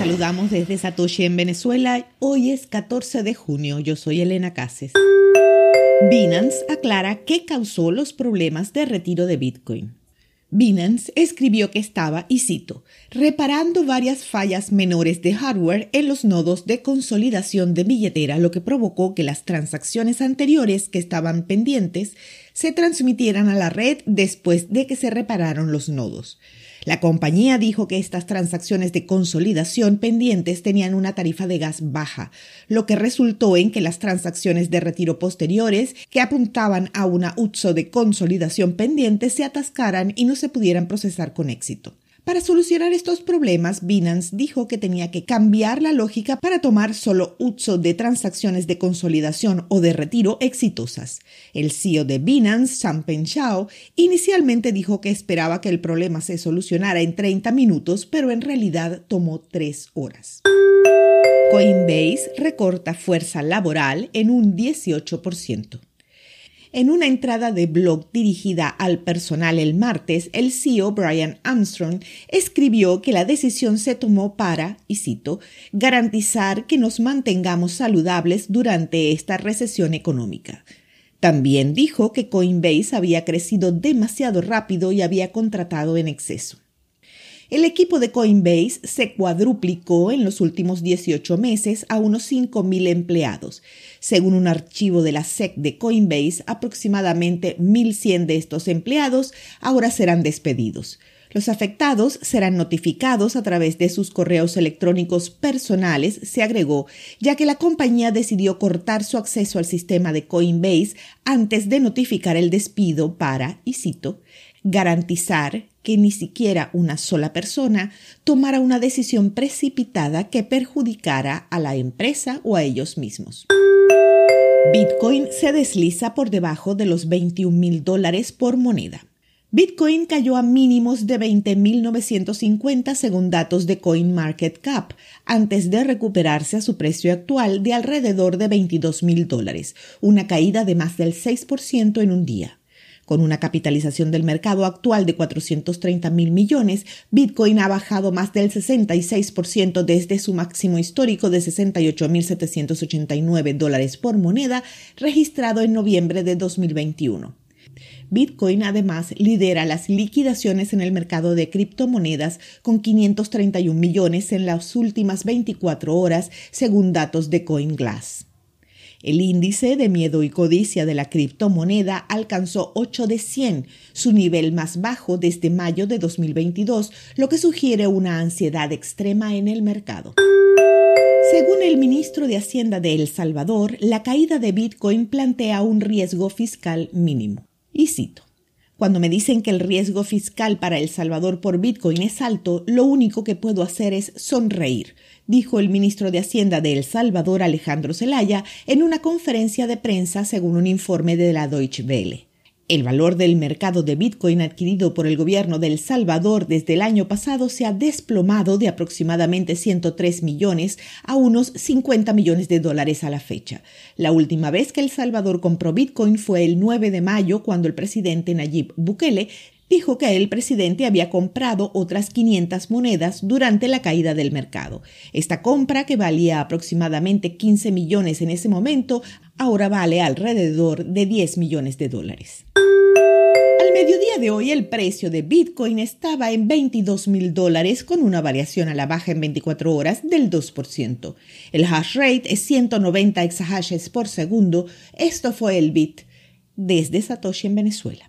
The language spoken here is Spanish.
saludamos desde Satoshi en Venezuela. Hoy es 14 de junio. Yo soy Elena Cases. Binance aclara qué causó los problemas de retiro de Bitcoin. Binance escribió que estaba, y cito, reparando varias fallas menores de hardware en los nodos de consolidación de billetera, lo que provocó que las transacciones anteriores que estaban pendientes se transmitieran a la red después de que se repararon los nodos. La compañía dijo que estas transacciones de consolidación pendientes tenían una tarifa de gas baja, lo que resultó en que las transacciones de retiro posteriores que apuntaban a una UTSO de consolidación pendiente se atascaran y no se pudieran procesar con éxito. Para solucionar estos problemas, Binance dijo que tenía que cambiar la lógica para tomar solo uso de transacciones de consolidación o de retiro exitosas. El CEO de Binance, Changpeng Zhao, inicialmente dijo que esperaba que el problema se solucionara en 30 minutos, pero en realidad tomó 3 horas. Coinbase recorta fuerza laboral en un 18%. En una entrada de blog dirigida al personal el martes, el CEO Brian Armstrong escribió que la decisión se tomó para, y cito, garantizar que nos mantengamos saludables durante esta recesión económica. También dijo que Coinbase había crecido demasiado rápido y había contratado en exceso. El equipo de Coinbase se cuadruplicó en los últimos 18 meses a unos 5.000 empleados. Según un archivo de la SEC de Coinbase, aproximadamente 1.100 de estos empleados ahora serán despedidos. Los afectados serán notificados a través de sus correos electrónicos personales, se agregó, ya que la compañía decidió cortar su acceso al sistema de Coinbase antes de notificar el despido para, y cito, garantizar que ni siquiera una sola persona tomara una decisión precipitada que perjudicara a la empresa o a ellos mismos. Bitcoin se desliza por debajo de los 21 mil dólares por moneda. Bitcoin cayó a mínimos de 20.950 según datos de CoinMarketCap, antes de recuperarse a su precio actual de alrededor de 22 mil dólares, una caída de más del 6% en un día. Con una capitalización del mercado actual de 430 mil millones, Bitcoin ha bajado más del 66% desde su máximo histórico de 68.789 dólares por moneda registrado en noviembre de 2021. Bitcoin además lidera las liquidaciones en el mercado de criptomonedas con 531 millones en las últimas 24 horas, según datos de CoinGlass. El índice de miedo y codicia de la criptomoneda alcanzó 8 de 100, su nivel más bajo desde mayo de 2022, lo que sugiere una ansiedad extrema en el mercado. Según el ministro de Hacienda de El Salvador, la caída de Bitcoin plantea un riesgo fiscal mínimo. Y cito. Cuando me dicen que el riesgo fiscal para El Salvador por Bitcoin es alto, lo único que puedo hacer es sonreír dijo el ministro de Hacienda de El Salvador, Alejandro Zelaya, en una conferencia de prensa según un informe de la Deutsche Welle. El valor del mercado de Bitcoin adquirido por el gobierno de El Salvador desde el año pasado se ha desplomado de aproximadamente 103 millones a unos 50 millones de dólares a la fecha. La última vez que El Salvador compró Bitcoin fue el 9 de mayo cuando el presidente Nayib Bukele dijo que el presidente había comprado otras 500 monedas durante la caída del mercado. Esta compra, que valía aproximadamente 15 millones en ese momento, ahora vale alrededor de 10 millones de dólares. Al mediodía de hoy el precio de Bitcoin estaba en 22 mil dólares con una variación a la baja en 24 horas del 2%. El hash rate es 190 exahashes por segundo. Esto fue el Bit desde Satoshi en Venezuela.